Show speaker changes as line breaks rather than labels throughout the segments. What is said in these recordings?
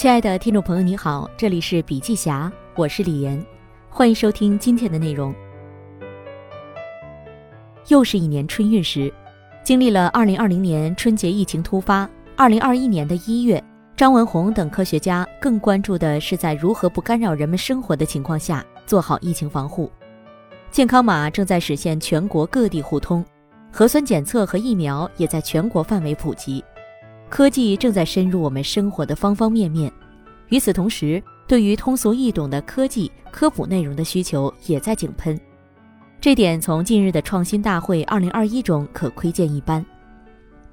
亲爱的听众朋友，你好，这里是笔记侠，我是李岩，欢迎收听今天的内容。又是一年春运时，经历了2020年春节疫情突发，2021年的一月，张文宏等科学家更关注的是在如何不干扰人们生活的情况下做好疫情防护。健康码正在实现全国各地互通，核酸检测和疫苗也在全国范围普及。科技正在深入我们生活的方方面面，与此同时，对于通俗易懂的科技科普内容的需求也在井喷。这点从近日的创新大会2021中可窥见一斑。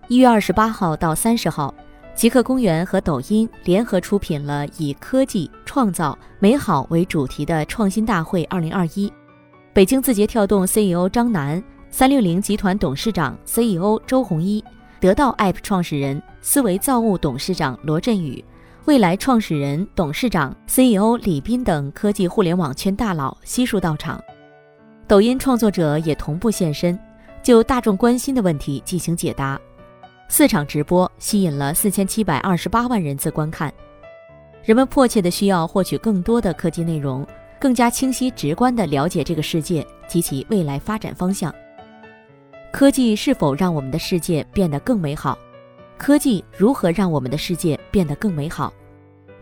一月二十八号到三十号，极客公园和抖音联合出品了以科技创造美好为主题的创新大会2021。北京字节跳动 CEO 张楠、三六零集团董事长 CEO 周鸿祎。得到 App 创始人、思维造物董事长罗振宇，未来创始人、董事长、CEO 李斌等科技互联网圈大佬悉数到场。抖音创作者也同步现身，就大众关心的问题进行解答。四场直播吸引了四千七百二十八万人次观看。人们迫切的需要获取更多的科技内容，更加清晰直观地了解这个世界及其未来发展方向。科技是否让我们的世界变得更美好？科技如何让我们的世界变得更美好？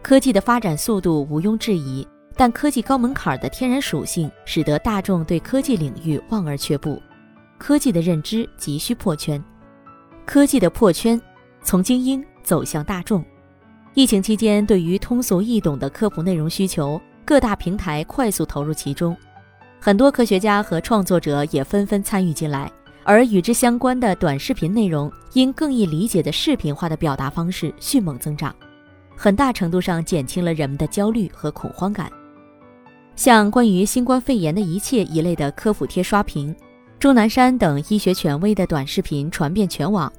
科技的发展速度毋庸置疑，但科技高门槛的天然属性使得大众对科技领域望而却步。科技的认知急需破圈，科技的破圈从精英走向大众。疫情期间，对于通俗易懂的科普内容需求，各大平台快速投入其中，很多科学家和创作者也纷纷参与进来。而与之相关的短视频内容，因更易理解的视频化的表达方式迅猛增长，很大程度上减轻了人们的焦虑和恐慌感。像关于新冠肺炎的一切一类的科普贴刷屏，钟南山等医学权威的短视频传遍全网，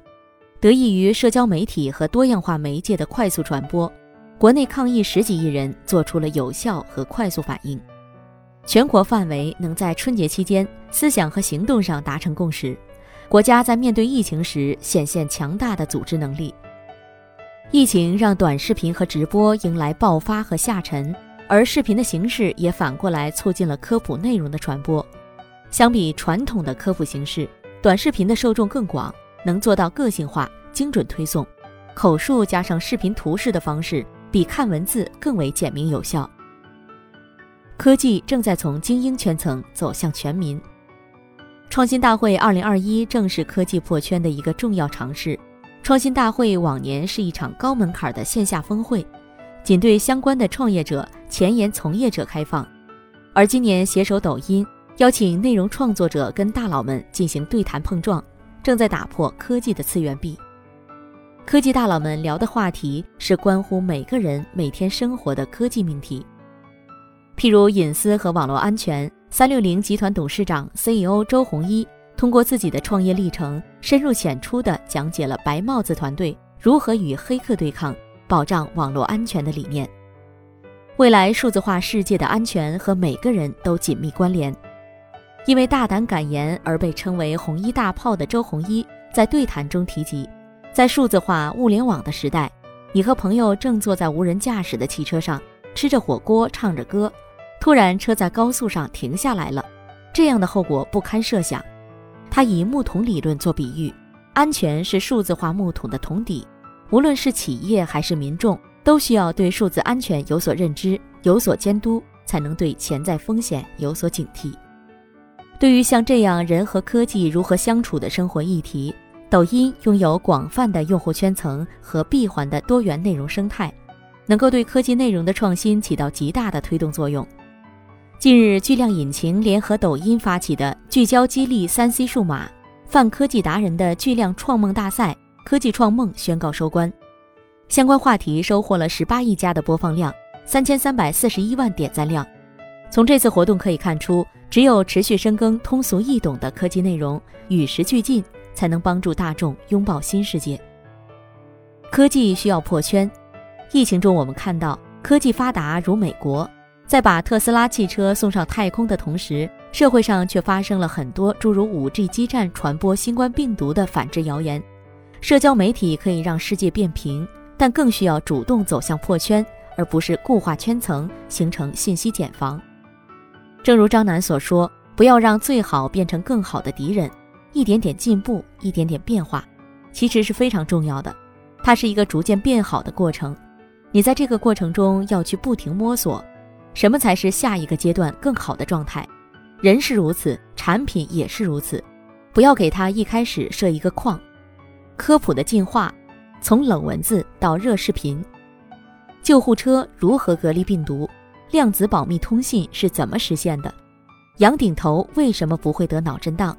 得益于社交媒体和多样化媒介的快速传播，国内抗疫十几亿人做出了有效和快速反应。全国范围能在春节期间思想和行动上达成共识，国家在面对疫情时显现强大的组织能力。疫情让短视频和直播迎来爆发和下沉，而视频的形式也反过来促进了科普内容的传播。相比传统的科普形式，短视频的受众更广，能做到个性化、精准推送，口述加上视频图示的方式比看文字更为简明有效。科技正在从精英圈层走向全民。创新大会2021正是科技破圈的一个重要尝试。创新大会往年是一场高门槛的线下峰会，仅对相关的创业者、前沿从业者开放，而今年携手抖音，邀请内容创作者跟大佬们进行对谈碰撞，正在打破科技的次元壁。科技大佬们聊的话题是关乎每个人每天生活的科技命题。譬如隐私和网络安全，三六零集团董事长 CEO 周鸿祎通过自己的创业历程，深入浅出地讲解了白帽子团队如何与黑客对抗、保障网络安全的理念。未来数字化世界的安全和每个人都紧密关联。因为大胆敢言而被称为“红衣大炮”的周鸿祎在对谈中提及，在数字化物联网的时代，你和朋友正坐在无人驾驶的汽车上，吃着火锅，唱着歌。突然，车在高速上停下来了，这样的后果不堪设想。他以木桶理论做比喻，安全是数字化木桶的桶底，无论是企业还是民众，都需要对数字安全有所认知、有所监督，才能对潜在风险有所警惕。对于像这样人和科技如何相处的生活议题，抖音拥有广泛的用户圈层和闭环的多元内容生态，能够对科技内容的创新起到极大的推动作用。近日，巨量引擎联合抖音发起的聚焦激励三 C 数码泛科技达人的巨量创梦大赛“科技创梦”宣告收官，相关话题收获了十八亿加的播放量，三千三百四十一万点赞量。从这次活动可以看出，只有持续深耕通俗易懂的科技内容，与时俱进，才能帮助大众拥抱新世界。科技需要破圈，疫情中我们看到科技发达如美国。在把特斯拉汽车送上太空的同时，社会上却发生了很多诸如五 G 基站传播新冠病毒的反制谣言。社交媒体可以让世界变平，但更需要主动走向破圈，而不是固化圈层，形成信息茧房。正如张楠所说：“不要让最好变成更好的敌人，一点点进步，一点点变化，其实是非常重要的。它是一个逐渐变好的过程。你在这个过程中要去不停摸索，什么才是下一个阶段更好的状态。人是如此，产品也是如此。不要给它一开始设一个框。科普的进化，从冷文字到热视频。救护车如何隔离病毒？量子保密通信是怎么实现的？杨顶头为什么不会得脑震荡？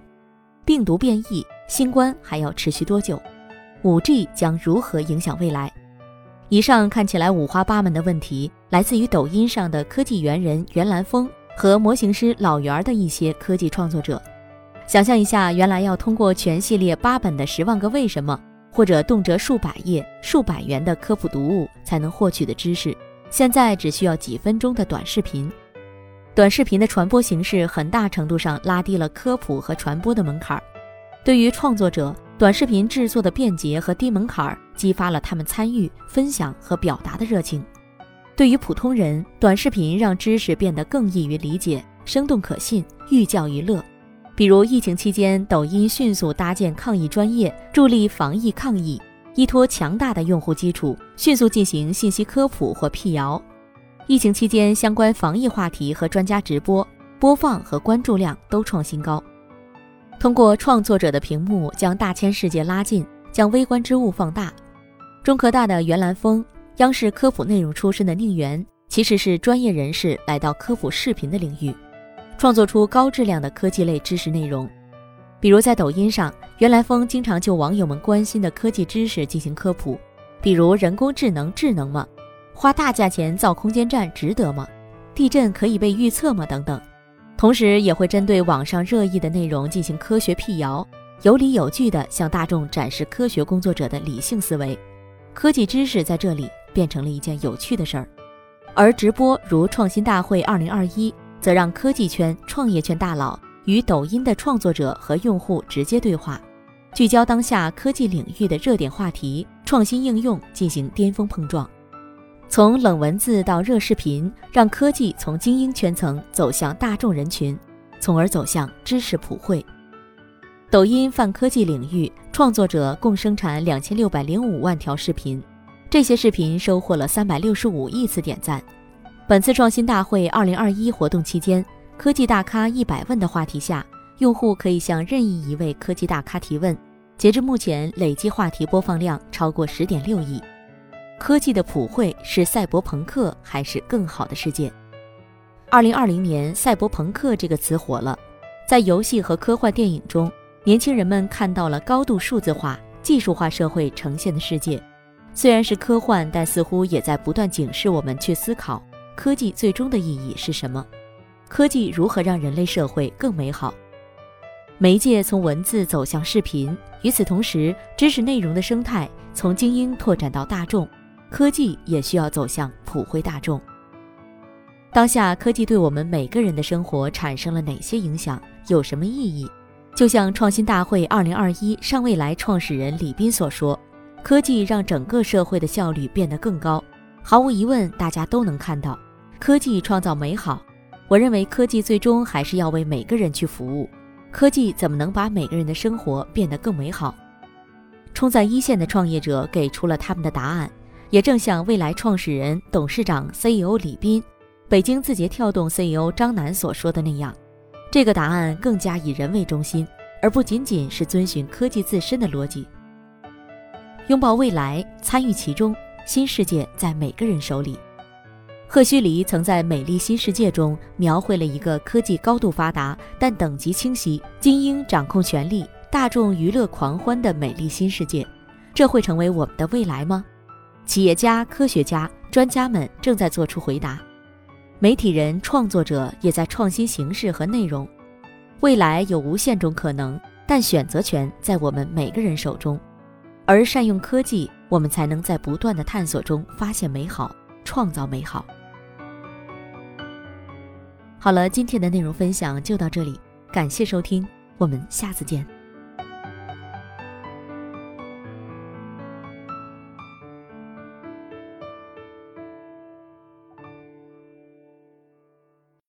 病毒变异，新冠还要持续多久？5G 将如何影响未来？以上看起来五花八门的问题，来自于抖音上的科技猿人袁兰峰和模型师老袁的一些科技创作者。想象一下，原来要通过全系列八本的《十万个为什么》，或者动辄数百页、数百元的科普读物才能获取的知识。现在只需要几分钟的短视频，短视频的传播形式很大程度上拉低了科普和传播的门槛儿。对于创作者，短视频制作的便捷和低门槛儿激发了他们参与、分享和表达的热情。对于普通人，短视频让知识变得更易于理解、生动可信、寓教于乐。比如疫情期间，抖音迅速搭建抗疫专业，助力防疫抗疫。依托强大的用户基础，迅速进行信息科普或辟谣。疫情期间，相关防疫话题和专家直播播放和关注量都创新高。通过创作者的屏幕，将大千世界拉近，将微观之物放大。中科大的袁兰峰，央视科普内容出身的宁源，其实是专业人士来到科普视频的领域，创作出高质量的科技类知识内容。比如在抖音上，袁来峰经常就网友们关心的科技知识进行科普，比如人工智能智能吗？花大价钱造空间站值得吗？地震可以被预测吗？等等。同时也会针对网上热议的内容进行科学辟谣，有理有据地向大众展示科学工作者的理性思维。科技知识在这里变成了一件有趣的事儿，而直播如创新大会二零二一，则让科技圈、创业圈大佬。与抖音的创作者和用户直接对话，聚焦当下科技领域的热点话题、创新应用，进行巅峰碰撞。从冷文字到热视频，让科技从精英圈层走向大众人群，从而走向知识普惠。抖音泛科技领域创作者共生产两千六百零五万条视频，这些视频收获了三百六十五亿次点赞。本次创新大会二零二一活动期间。科技大咖一百问的话题下，用户可以向任意一位科技大咖提问。截至目前，累计话题播放量超过十点六亿。科技的普惠是赛博朋克还是更好的世界？二零二零年，赛博朋克这个词火了，在游戏和科幻电影中，年轻人们看到了高度数字化、技术化社会呈现的世界。虽然是科幻，但似乎也在不断警示我们去思考科技最终的意义是什么。科技如何让人类社会更美好？媒介从文字走向视频，与此同时，知识内容的生态从精英拓展到大众，科技也需要走向普惠大众。当下科技对我们每个人的生活产生了哪些影响？有什么意义？就像创新大会二零二一尚未来创始人李斌所说：“科技让整个社会的效率变得更高。”毫无疑问，大家都能看到，科技创造美好。我认为科技最终还是要为每个人去服务。科技怎么能把每个人的生活变得更美好？冲在一线的创业者给出了他们的答案，也正像未来创始人、董事长、CEO 李斌，北京字节跳动 CEO 张楠所说的那样，这个答案更加以人为中心，而不仅仅是遵循科技自身的逻辑。拥抱未来，参与其中，新世界在每个人手里。赫胥黎曾在《美丽新世界》中描绘了一个科技高度发达，但等级清晰、精英掌控权力、大众娱乐狂欢的美丽新世界。这会成为我们的未来吗？企业家、科学家、专家们正在做出回答，媒体人、创作者也在创新形式和内容。未来有无限种可能，但选择权在我们每个人手中。而善用科技，我们才能在不断的探索中发现美好，创造美好。好了，今天的内容分享就到这里，感谢收听，我们下次见。